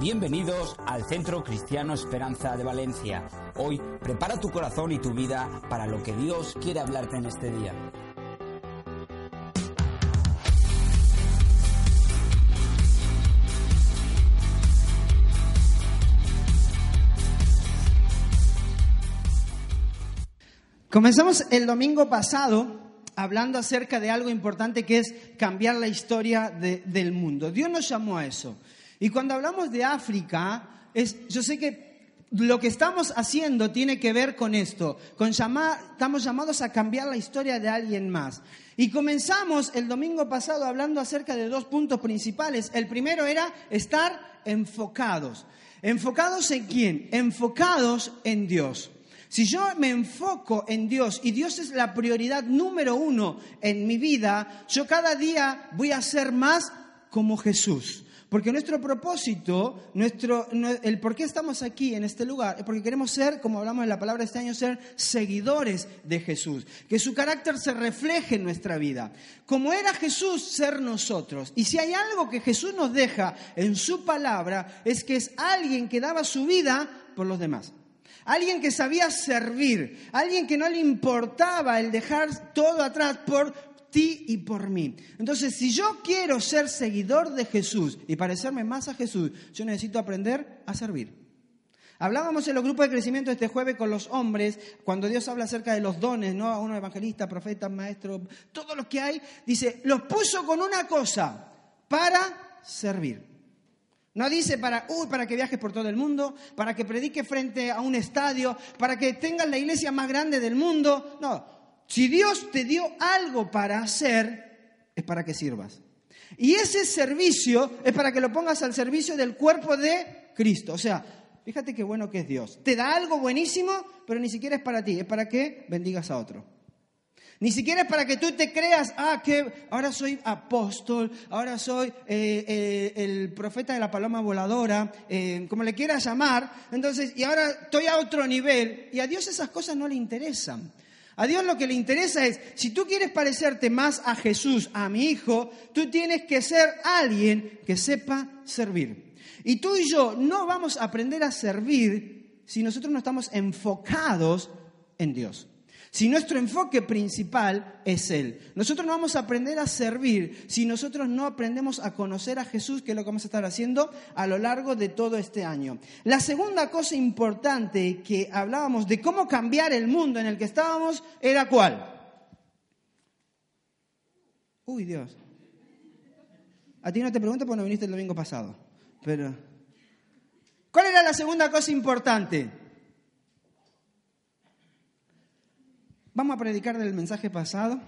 Bienvenidos al Centro Cristiano Esperanza de Valencia. Hoy prepara tu corazón y tu vida para lo que Dios quiere hablarte en este día. Comenzamos el domingo pasado hablando acerca de algo importante que es cambiar la historia de- del mundo. Dios nos llamó a eso. Y cuando hablamos de África, es, yo sé que lo que estamos haciendo tiene que ver con esto, con llamar, estamos llamados a cambiar la historia de alguien más. Y comenzamos el domingo pasado hablando acerca de dos puntos principales. El primero era estar enfocados. ¿Enfocados en quién? Enfocados en Dios. Si yo me enfoco en Dios y Dios es la prioridad número uno en mi vida, yo cada día voy a ser más como Jesús. Porque nuestro propósito, nuestro, nue- el por qué estamos aquí en este lugar, es porque queremos ser, como hablamos en la palabra este año, ser seguidores de Jesús. Que su carácter se refleje en nuestra vida. Como era Jesús, ser nosotros. Y si hay algo que Jesús nos deja en su palabra, es que es alguien que daba su vida por los demás. Alguien que sabía servir, alguien que no le importaba el dejar todo atrás por ti y por mí. Entonces, si yo quiero ser seguidor de Jesús y parecerme más a Jesús, yo necesito aprender a servir. Hablábamos en los grupos de crecimiento este jueves con los hombres, cuando Dios habla acerca de los dones, ¿no? A uno evangelista, profeta, maestro, todo lo que hay, dice, los puso con una cosa, para servir. No dice para, uy, para que viajes por todo el mundo, para que prediques frente a un estadio, para que tengas la iglesia más grande del mundo. No, si Dios te dio algo para hacer, es para que sirvas. Y ese servicio es para que lo pongas al servicio del cuerpo de Cristo. O sea, fíjate qué bueno que es Dios. Te da algo buenísimo, pero ni siquiera es para ti, es para que bendigas a otro. Ni siquiera es para que tú te creas, ah, que ahora soy apóstol, ahora soy eh, eh, el profeta de la paloma voladora, eh, como le quieras llamar. Entonces, y ahora estoy a otro nivel. Y a Dios esas cosas no le interesan. A Dios lo que le interesa es, si tú quieres parecerte más a Jesús, a mi hijo, tú tienes que ser alguien que sepa servir. Y tú y yo no vamos a aprender a servir si nosotros no estamos enfocados en Dios. Si nuestro enfoque principal es Él. Nosotros no vamos a aprender a servir si nosotros no aprendemos a conocer a Jesús, que es lo que vamos a estar haciendo a lo largo de todo este año. La segunda cosa importante que hablábamos de cómo cambiar el mundo en el que estábamos era cuál. Uy, Dios. A ti no te pregunto porque no viniste el domingo pasado. Pero. ¿Cuál era la segunda cosa importante? ¿Vamos a predicar del mensaje pasado?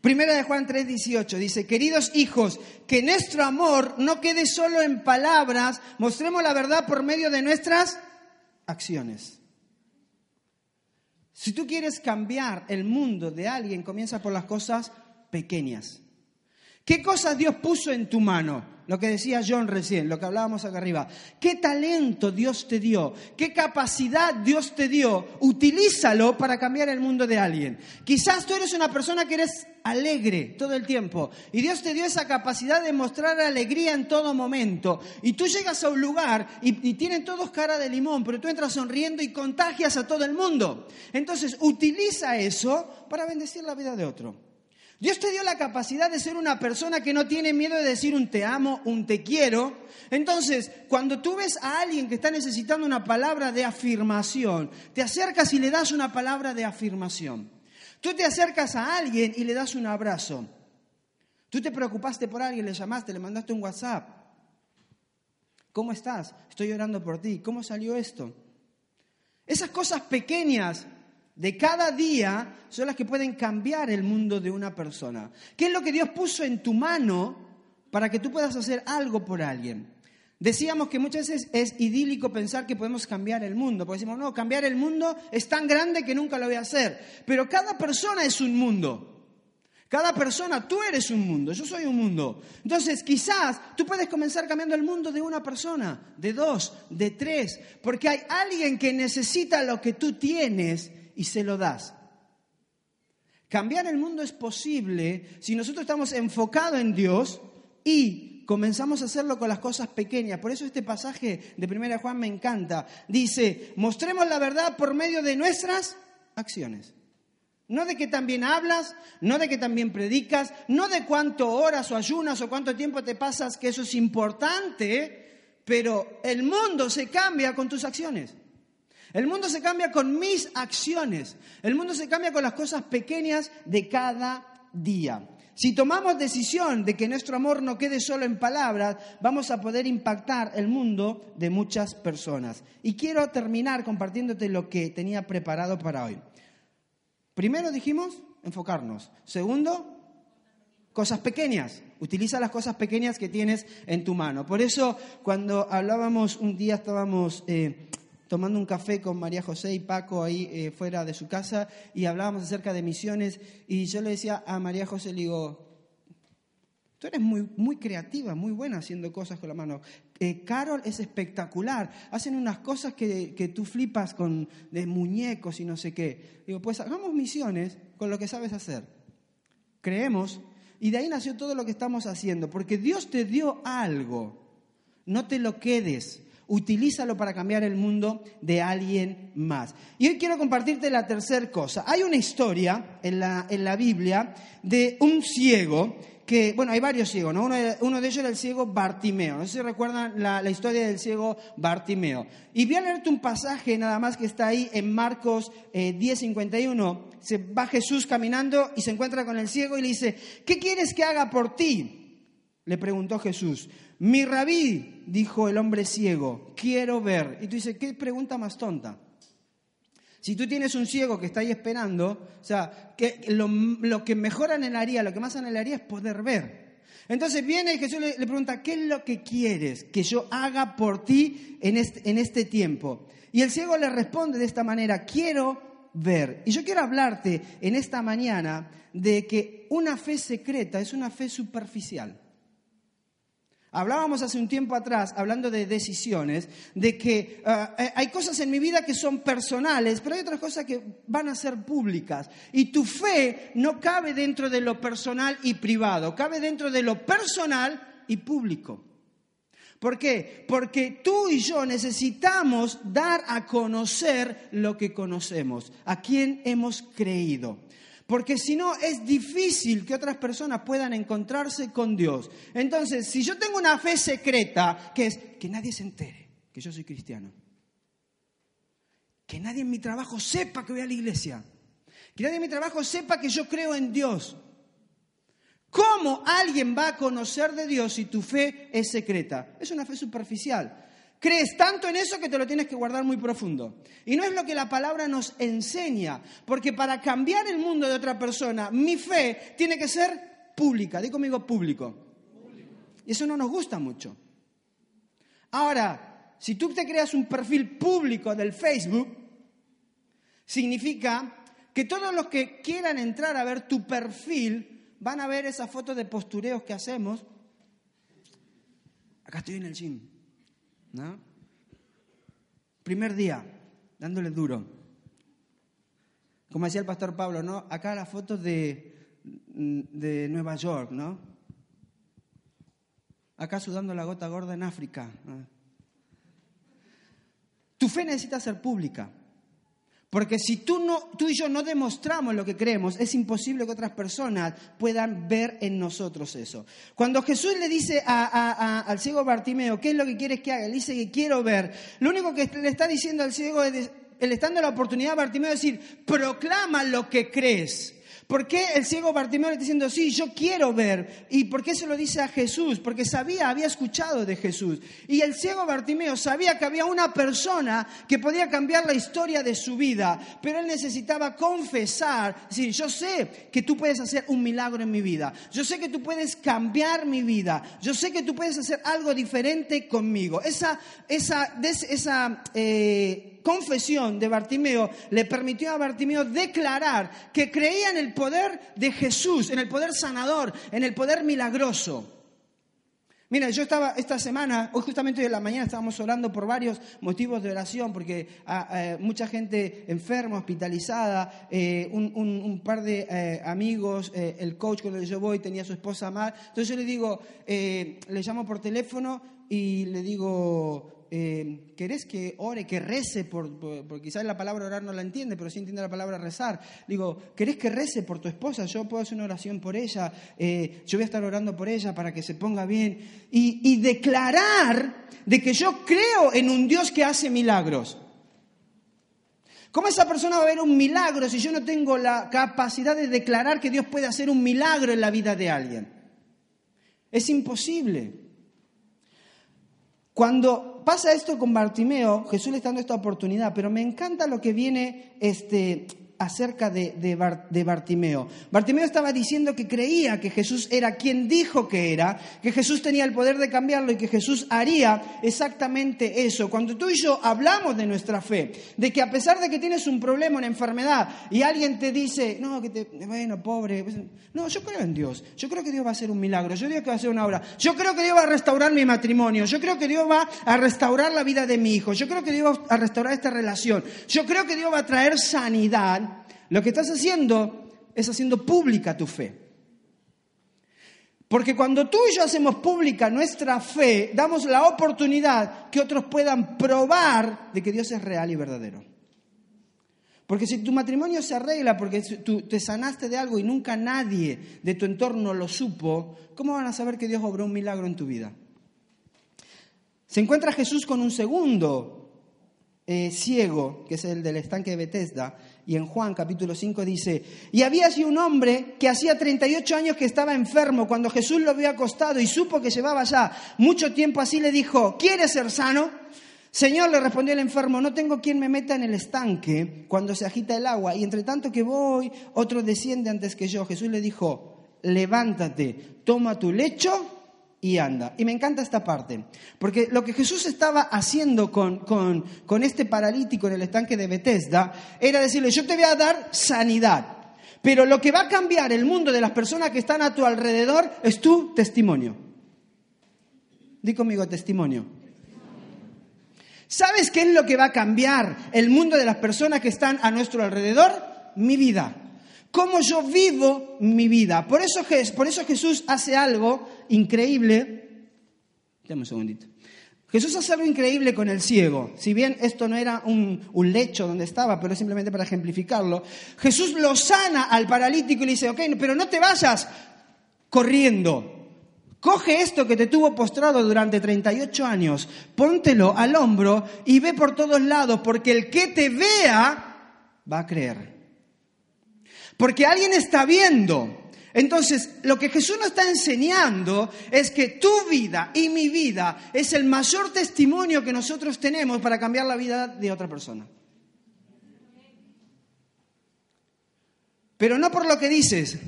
Primera de Juan 3:18 dice, queridos hijos, que nuestro amor no quede solo en palabras, mostremos la verdad por medio de nuestras acciones. Si tú quieres cambiar el mundo de alguien, comienza por las cosas pequeñas. ¿Qué cosas Dios puso en tu mano? Lo que decía John recién, lo que hablábamos acá arriba. ¿Qué talento Dios te dio? ¿Qué capacidad Dios te dio? Utilízalo para cambiar el mundo de alguien. Quizás tú eres una persona que eres alegre todo el tiempo y Dios te dio esa capacidad de mostrar alegría en todo momento. Y tú llegas a un lugar y, y tienen todos cara de limón, pero tú entras sonriendo y contagias a todo el mundo. Entonces, utiliza eso para bendecir la vida de otro. Dios te dio la capacidad de ser una persona que no tiene miedo de decir un te amo, un te quiero. Entonces, cuando tú ves a alguien que está necesitando una palabra de afirmación, te acercas y le das una palabra de afirmación. Tú te acercas a alguien y le das un abrazo. Tú te preocupaste por alguien, le llamaste, le mandaste un WhatsApp. ¿Cómo estás? Estoy orando por ti. ¿Cómo salió esto? Esas cosas pequeñas de cada día son las que pueden cambiar el mundo de una persona. ¿Qué es lo que Dios puso en tu mano para que tú puedas hacer algo por alguien? Decíamos que muchas veces es idílico pensar que podemos cambiar el mundo, porque decimos, no, cambiar el mundo es tan grande que nunca lo voy a hacer. Pero cada persona es un mundo. Cada persona, tú eres un mundo, yo soy un mundo. Entonces, quizás tú puedes comenzar cambiando el mundo de una persona, de dos, de tres, porque hay alguien que necesita lo que tú tienes y se lo das. Cambiar el mundo es posible si nosotros estamos enfocados en Dios y comenzamos a hacerlo con las cosas pequeñas. Por eso este pasaje de 1 Juan me encanta. Dice, mostremos la verdad por medio de nuestras acciones. No de que también hablas, no de que también predicas, no de cuánto horas o ayunas o cuánto tiempo te pasas, que eso es importante, pero el mundo se cambia con tus acciones. El mundo se cambia con mis acciones. El mundo se cambia con las cosas pequeñas de cada día. Si tomamos decisión de que nuestro amor no quede solo en palabras, vamos a poder impactar el mundo de muchas personas. Y quiero terminar compartiéndote lo que tenía preparado para hoy. Primero dijimos enfocarnos. Segundo, cosas pequeñas. Utiliza las cosas pequeñas que tienes en tu mano. Por eso, cuando hablábamos, un día estábamos eh, tomando un café con María José y Paco ahí eh, fuera de su casa y hablábamos acerca de misiones y yo le decía a María José, le digo, tú eres muy, muy creativa, muy buena haciendo cosas con la mano. Eh, Carol es espectacular, hacen unas cosas que, que tú flipas con de muñecos y no sé qué. Digo, pues hagamos misiones con lo que sabes hacer. Creemos y de ahí nació todo lo que estamos haciendo, porque Dios te dio algo, no te lo quedes utilízalo para cambiar el mundo de alguien más. Y hoy quiero compartirte la tercera cosa. Hay una historia en la, en la Biblia de un ciego que, bueno, hay varios ciegos, ¿no? Uno, de ellos era el ciego Bartimeo. No sé si recuerdan la, historia del ciego Bartimeo. Y voy a leerte un pasaje nada más que está ahí en Marcos eh, 10:51. Se va Jesús caminando y se encuentra con el ciego y le dice, ¿qué quieres que haga por ti? Le preguntó Jesús. Mi rabí, dijo el hombre ciego, quiero ver. Y tú dices, ¿qué pregunta más tonta? Si tú tienes un ciego que está ahí esperando, o sea, que lo, que mejor anhelaría, lo que más anhelaría es poder ver. Entonces viene y Jesús le, pregunta, ¿qué es lo que quieres que yo haga por ti en este, en este tiempo? Y el ciego le responde de esta manera, quiero ver. Y yo quiero hablarte en esta mañana de que una fe secreta es una fe superficial. Hablábamos hace un tiempo atrás, hablando de decisiones, de que ah, eh, hay cosas en mi vida que son personales, pero hay otras cosas que van a ser públicas. Y tu fe no cabe dentro de lo personal y privado, cabe dentro de lo personal y público. ¿Por qué? Porque tú y yo necesitamos dar a conocer lo que conocemos, a quién hemos creído. Porque si no, es difícil que otras personas puedan encontrarse con Dios. Entonces, si yo tengo una fe secreta, que es que nadie se entere que yo soy cristiano, que nadie en mi trabajo sepa que voy a la iglesia, que nadie en mi trabajo sepa que yo creo en Dios. ¿Cómo alguien va a conocer de Dios si tu fe es secreta? Es una fe superficial. Crees tanto en eso que te lo tienes que guardar muy profundo. Y no es lo que la palabra nos enseña, porque para cambiar el mundo de otra persona, mi fe tiene que ser pública. Di conmigo público. Y eso no nos gusta mucho. Ahora, si tú te creas un perfil público del Facebook, significa que todos los que quieran entrar a ver tu perfil van a ver esa foto de postureos que hacemos. Acá estoy en el gym. ¿No? Primer día, dándole duro. Como decía el pastor Pablo, ¿no? Acá las fotos de, de Nueva York, ¿no? Acá sudando la gota gorda en África. Tu fe necesita ser pública. Porque si tú, no, tú y yo no demostramos lo que creemos, es imposible que otras personas puedan ver en nosotros eso. Cuando Jesús le dice al ciego Bartimeo, ¿qué es lo que quieres que haga? Él dice que quiero ver. Lo único que le está diciendo al ciego es, él está dando la oportunidad a Bartimeo de decir, proclama lo que crees. ¿Por qué el ciego Bartimeo le está diciendo, sí, yo quiero ver? ¿Y por qué se lo dice a Jesús? Porque sabía, había escuchado de Jesús. Y el ciego Bartimeo sabía que había una persona que podía cambiar la historia de su vida, pero él necesitaba confesar, decir, yo sé que tú puedes hacer un milagro en mi vida, yo sé que tú puedes cambiar mi vida, yo sé que tú puedes hacer algo diferente conmigo. Esa, esa, esa eh, confesión de Bartimeo le permitió a Bartimeo declarar que creía en el poder de Jesús, en el poder sanador, en el poder milagroso. Mira, yo estaba esta semana, hoy justamente de la mañana estábamos orando por varios motivos de oración, porque hay mucha gente enferma, hospitalizada, eh, un, par de eh, amigos, eh, el coach con el que yo voy tenía su esposa mal. Entonces yo le digo, le llamo por teléfono y le digo, eh, ¿querés que ore, que rece por, por, quizás la palabra orar no la entiende, pero sí entiende la palabra rezar? Digo, ¿querés que rece por tu esposa? Yo puedo hacer una oración por ella, eh, yo voy a estar orando por ella para que se ponga bien. Y, y declarar de que yo creo en un Dios que hace milagros. ¿Cómo esa persona va a ver un milagro si yo no tengo la capacidad de declarar que Dios puede hacer un milagro en la vida de alguien? Es imposible. Cuando pasa esto con Bartimeo, Jesús le está dando esta oportunidad, pero me encanta lo que viene este, acerca de, de, Bartimeo. Bartimeo estaba diciendo que creía que Jesús era quien dijo que era, que Jesús tenía el poder de cambiarlo y que Jesús haría exactamente eso. Cuando tú y yo hablamos de nuestra fe, de que a pesar de que tienes un problema, una enfermedad, y alguien te dice, no, que te, bueno, pobre, pues, no, yo creo en Dios, yo creo que Dios va a hacer un milagro, yo creo que va a hacer una obra, yo creo que Dios va a restaurar mi matrimonio, yo creo que Dios va a restaurar la vida de mi hijo, yo creo que Dios va a restaurar esta relación, yo creo que Dios va a traer sanidad lo que estás haciendo es haciendo pública tu fe. Porque cuando tú y yo hacemos pública nuestra fe, damos la oportunidad que otros puedan probar de que Dios es real y verdadero. Porque si tu matrimonio se arregla porque tú te sanaste de algo y nunca nadie de tu entorno lo supo, ¿cómo van a saber que Dios obró un milagro en tu vida? Se encuentra Jesús con un segundo eh, ciego, que es el del estanque de Bethesda, y en Juan capítulo 5 dice, y había así un hombre que hacía 38 años que estaba enfermo, cuando Jesús lo vio acostado y supo que llevaba ya mucho tiempo así, le dijo, ¿quieres ser sano? Señor, le respondió el enfermo, no tengo quien me meta en el estanque cuando se agita el agua, y entre tanto que voy, otro desciende antes que yo. Jesús le dijo, levántate, toma tu lecho y anda. Y me encanta esta parte, porque lo que Jesús estaba haciendo con, con, este paralítico en el estanque de Bethesda era decirle, yo te voy a dar sanidad, pero lo que va a cambiar el mundo de las personas que están a tu alrededor es tu testimonio. Di conmigo testimonio. ¿Sabes qué es lo que va a cambiar el mundo de las personas que están a nuestro alrededor? Mi vida cómo yo vivo mi vida. Por eso, por eso Jesús hace algo increíble. Dame un segundito. Jesús hace algo increíble con el ciego. Si bien esto no era un, un, lecho donde estaba, pero simplemente para ejemplificarlo, Jesús lo sana al paralítico y le dice, ok, pero no te vayas corriendo. Coge esto que te tuvo postrado durante 38 años, póntelo al hombro y ve por todos lados, porque el que te vea va a creer. Porque alguien está viendo. Entonces, lo que Jesús nos está enseñando es que tu vida y mi vida es el mayor testimonio que nosotros tenemos para cambiar la vida de otra persona. Pero no por lo que dices,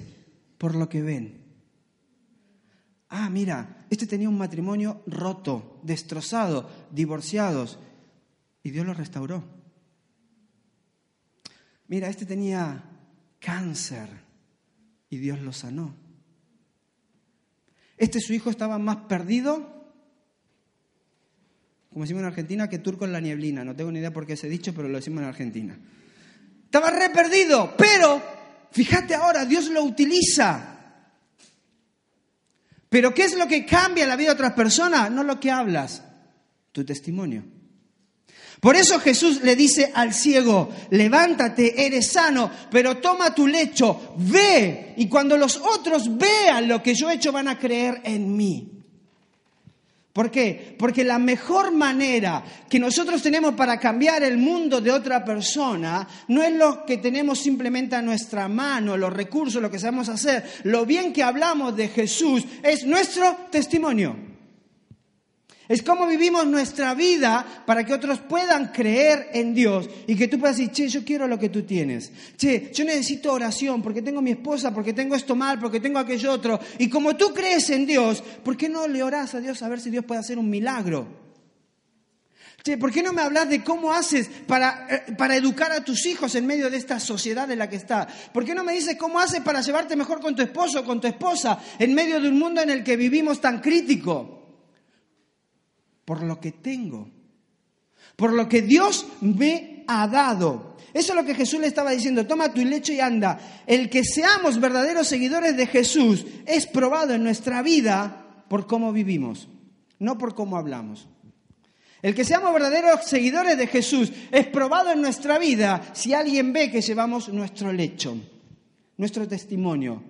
por lo que ven. Ah, mira, este tenía un matrimonio roto, destrozado, divorciados, y Dios lo restauró. Mira, este tenía cáncer y Dios lo sanó. Este su hijo estaba más perdido, como decimos en Argentina, que turco en la nieblina. No tengo ni idea por qué se ha dicho, pero lo decimos en Argentina. Estaba re perdido, pero fíjate ahora, Dios lo utiliza. Pero ¿qué es lo que cambia la vida de otras personas? No lo que hablas, tu testimonio. Por eso Jesús le dice al ciego, levántate, eres sano, pero toma tu lecho, ve, y cuando los otros vean lo que yo he hecho van a creer en mí. ¿Por qué? Porque la mejor manera que nosotros tenemos para cambiar el mundo de otra persona no es lo que tenemos simplemente a nuestra mano, los recursos, lo que sabemos hacer. Lo bien que hablamos de Jesús es nuestro testimonio. Es como vivimos nuestra vida para que otros puedan creer en Dios y que tú puedas decir, che, yo quiero lo que tú tienes. Che, yo necesito oración porque tengo mi esposa, porque tengo esto mal, porque tengo aquello otro. Y como tú crees en Dios, ¿por qué no le orás a Dios a ver si Dios puede hacer un milagro? Che, ¿por qué no me hablas de cómo haces para, eh, para educar a tus hijos en medio de esta sociedad en la que está? ¿Por qué no me dices cómo haces para llevarte mejor con tu esposo o con tu esposa en medio de un mundo en el que vivimos tan crítico? Por lo que tengo, por lo que Dios me ha dado. Eso es lo que Jesús le estaba diciendo, toma tu lecho y anda. El que seamos verdaderos seguidores de Jesús es probado en nuestra vida por cómo vivimos, no por cómo hablamos. El que seamos verdaderos seguidores de Jesús es probado en nuestra vida si alguien ve que llevamos nuestro lecho, nuestro testimonio,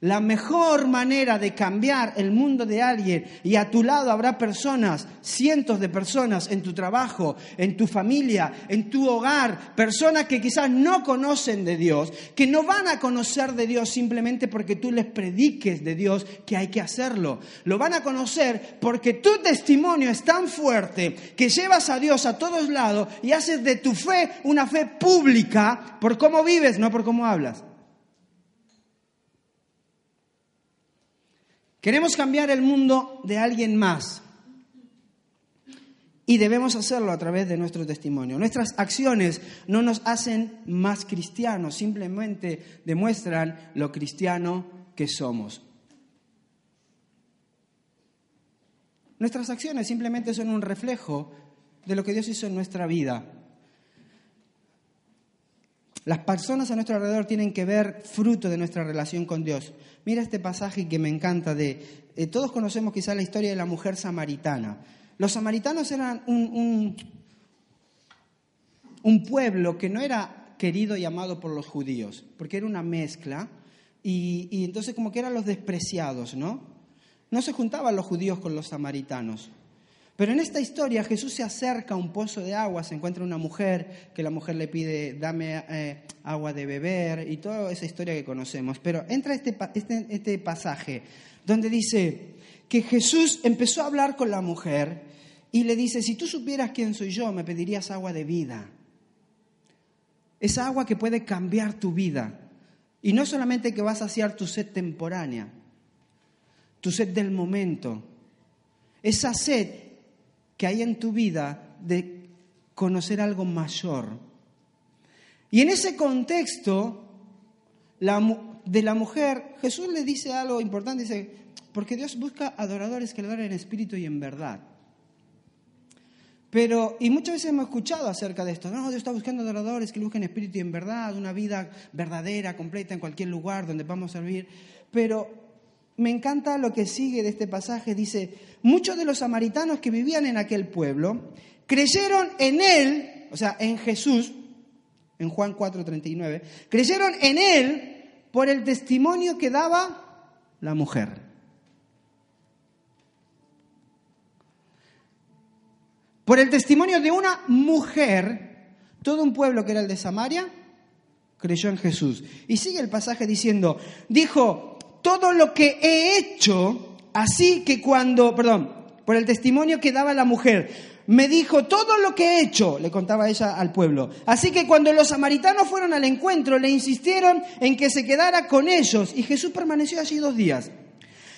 la mejor manera de cambiar el mundo de alguien y a tu lado habrá personas, cientos de personas en tu trabajo, en tu familia, en tu hogar, personas que quizás no conocen de Dios, que no van a conocer de Dios simplemente porque tú les prediques de Dios que hay que hacerlo. Lo van a conocer porque tu testimonio es tan fuerte que llevas a Dios a todos lados y haces de tu fe una fe pública por cómo vives, no por cómo hablas. Queremos cambiar el mundo de alguien más. Y debemos hacerlo a través de nuestro testimonio. Nuestras acciones no nos hacen más cristianos, simplemente demuestran lo cristiano que somos. Nuestras acciones simplemente son un reflejo de lo que Dios hizo en nuestra vida. Las personas a nuestro alrededor tienen que ver fruto de nuestra relación con Dios. Mira este pasaje que me encanta de... Eh, todos conocemos quizás la historia de la mujer samaritana. Los samaritanos eran un, un, pueblo que no era querido y amado por los judíos, porque era una mezcla, y, y entonces como que eran los despreciados, ¿no? No se juntaban los judíos con los samaritanos. Pero en esta historia Jesús se acerca a un pozo de agua, se encuentra una mujer, que la mujer le pide, dame eh, agua de beber, y toda esa historia que conocemos. Pero entra este, este, este pasaje donde dice que Jesús empezó a hablar con la mujer y le dice, si tú supieras quién soy yo, me pedirías agua de vida. Esa agua que puede cambiar tu vida. Y no solamente que va a saciar tu sed temporánea, tu sed del momento. Esa sed que hay en tu vida de conocer algo mayor. Y en ese contexto de la mujer, Jesús le dice algo importante, dice, porque Dios busca adoradores que le adoren en espíritu y en verdad. Pero, y muchas veces hemos escuchado acerca de esto, no, Dios está buscando adoradores que busquen espíritu y en verdad, una vida verdadera, completa en cualquier lugar donde vamos a servir. Pero me encanta lo que sigue de este pasaje. Dice, muchos de los samaritanos que vivían en aquel pueblo creyeron en él, o sea, en Jesús, en Juan 4:39, creyeron en él por el testimonio que daba la mujer. Por el testimonio de una mujer, todo un pueblo que era el de Samaria creyó en Jesús. Y sigue el pasaje diciendo, dijo, todo lo que he hecho, así que cuando, perdón, por el testimonio que daba la mujer, me dijo todo lo que he hecho, le contaba ella al pueblo. Así que cuando los samaritanos fueron al encuentro, le insistieron en que se quedara con ellos y Jesús permaneció allí dos días.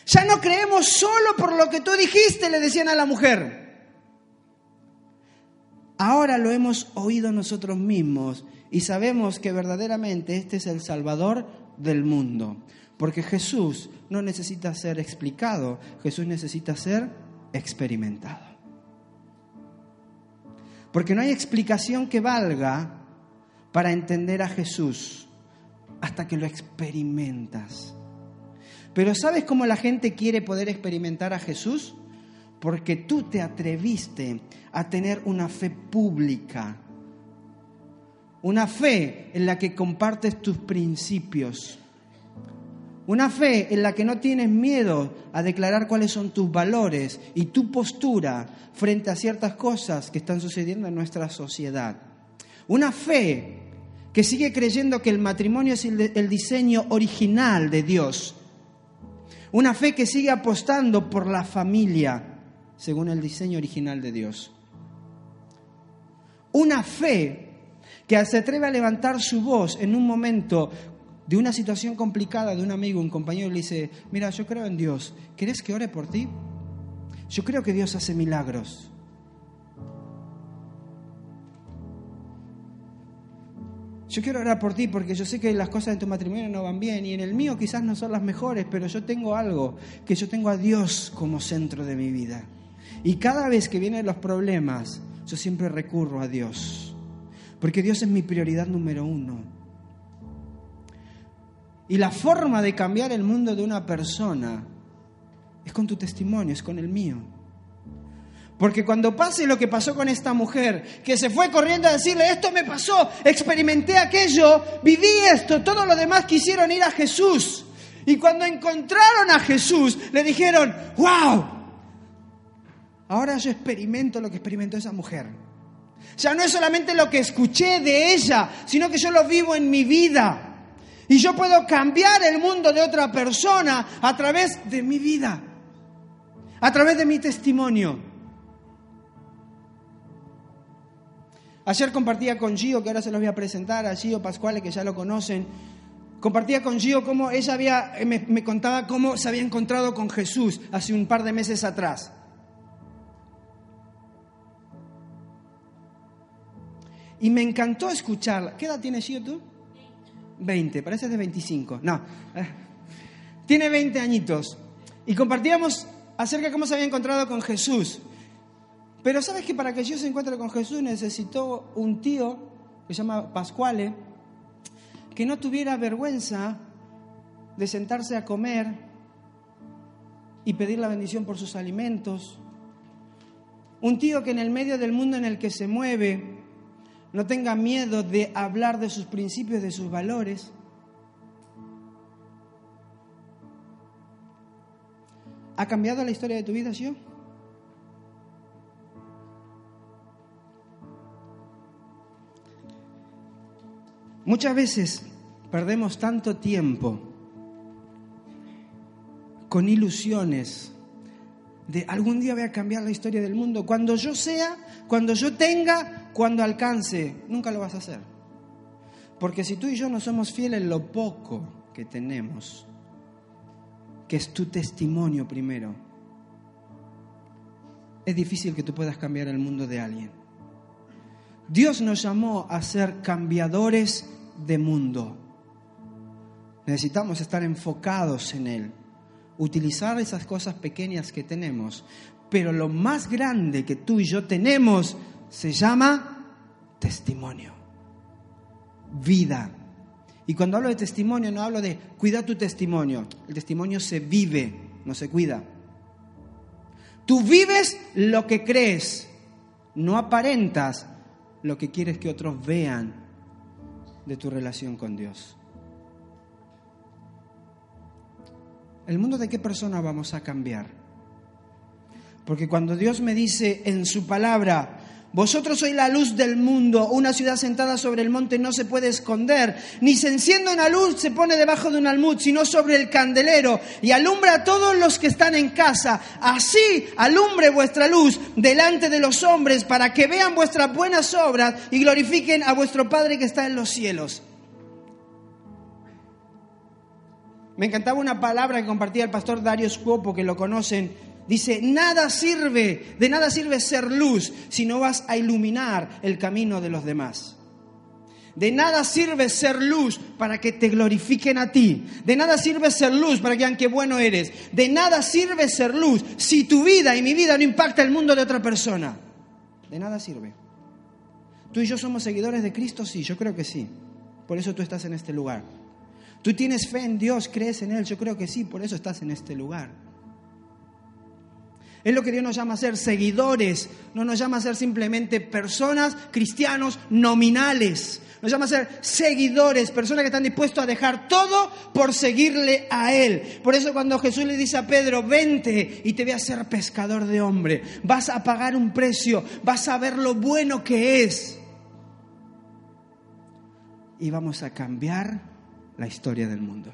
Ya no creemos solo por lo que tú dijiste, le decían a la mujer. Ahora lo hemos oído nosotros mismos y sabemos que verdaderamente este es el Salvador del mundo. Porque Jesús no necesita ser explicado, Jesús necesita ser experimentado. Porque no hay explicación que valga para entender a Jesús hasta que lo experimentas. Pero ¿sabes cómo la gente quiere poder experimentar a Jesús? Porque tú te atreviste a tener una fe pública, una fe en la que compartes tus principios, una fe en la que no tienes miedo a declarar cuáles son tus valores y tu postura frente a ciertas cosas que están sucediendo en nuestra sociedad. Una fe que sigue creyendo que el matrimonio es el, diseño original de Dios. Una fe que sigue apostando por la familia según el diseño original de Dios. Una fe que se atreve a levantar su voz en un momento de una situación complicada de un amigo, un compañero, le dice, mira, yo creo en Dios, ¿querés que ore por ti? Yo creo que Dios hace milagros. Yo quiero orar por ti porque yo sé que las cosas en tu matrimonio no van bien y en el mío quizás no son las mejores, pero yo tengo algo, que yo tengo a Dios como centro de mi vida. Y cada vez que vienen los problemas, yo siempre recurro a Dios. Porque Dios es mi prioridad número uno. Y la forma de cambiar el mundo de una persona es con tu testimonio, es con el mío. Porque cuando pase lo que pasó con esta mujer, que se fue corriendo a decirle, esto me pasó, experimenté aquello, viví esto, todos los demás quisieron ir a Jesús. Y cuando encontraron a Jesús, le dijeron, wow, ahora yo experimento lo que experimentó esa mujer. Ya no es solamente lo que escuché de ella, sino que yo lo vivo en mi vida. Y yo puedo cambiar el mundo de otra persona a través de mi vida, a través de mi testimonio. Ayer compartía con Gio, que ahora se los voy a presentar, a Gio Pascuale, que ya lo conocen. Compartía con Gio cómo ella me, me contaba cómo se había encontrado con Jesús hace un par de meses atrás. Y me encantó escucharla. ¿Qué edad tienes Gio tú? 20, parece de 25. No, eh, tiene 20 añitos. Y compartíamos acerca de cómo se había encontrado con Jesús. Pero sabes que para que yo se encuentre con Jesús necesitó un tío que se llama Pascuale, que no tuviera vergüenza de sentarse a comer y pedir la bendición por sus alimentos. Un tío que en el medio del mundo en el que se mueve no tenga miedo de hablar de sus principios, de sus valores. ¿Ha cambiado la historia de tu vida, yo? Muchas veces perdemos tanto tiempo con ilusiones de algún día voy a cambiar la historia del mundo. Cuando yo sea, cuando yo tenga, cuando alcance, nunca lo vas a hacer. Porque si tú y yo no somos fieles en lo poco que tenemos, que es tu testimonio primero, es difícil que tú puedas cambiar el mundo de alguien. Dios nos llamó a ser cambiadores de mundo. Necesitamos estar enfocados en Él, utilizar esas cosas pequeñas que tenemos, pero lo más grande que tú y yo tenemos se llama testimonio, vida. Y cuando hablo de testimonio no hablo de cuida tu testimonio, el testimonio se vive, no se cuida. Tú vives lo que crees, no aparentas lo que quieres que otros vean de tu relación con Dios. ¿El mundo de qué persona vamos a cambiar? Porque cuando Dios me dice en su palabra, vosotros sois la luz del mundo, una ciudad sentada sobre el monte no se puede esconder, ni se enciende una luz, se pone debajo de un almud, sino sobre el candelero, y alumbra a todos los que están en casa. Así alumbre vuestra luz delante de los hombres, para que vean vuestras buenas obras y glorifiquen a vuestro Padre que está en los cielos. Me encantaba una palabra que compartía el pastor Dario Scopo, que lo conocen, Dice, nada sirve, de nada sirve ser luz si no vas a iluminar el camino de los demás. De nada sirve ser luz para que te glorifiquen a ti. De nada sirve ser luz para que vean qué bueno eres. De nada sirve ser luz si tu vida y mi vida no impacta el mundo de otra persona. De nada sirve. ¿Tú y yo somos seguidores de Cristo? Sí, yo creo que sí. Por eso tú estás en este lugar. ¿Tú tienes fe en Dios? ¿Crees en Él? Yo creo que sí, por eso estás en este lugar. Es lo que Dios nos llama a ser seguidores, no nos llama a ser simplemente personas, cristianos nominales. Nos llama a ser seguidores, personas que están dispuestos a dejar todo por seguirle a Él. Por eso cuando Jesús le dice a Pedro, vente y te voy a ser pescador de hombre, vas a pagar un precio, vas a ver lo bueno que es. Y vamos a cambiar la historia del mundo.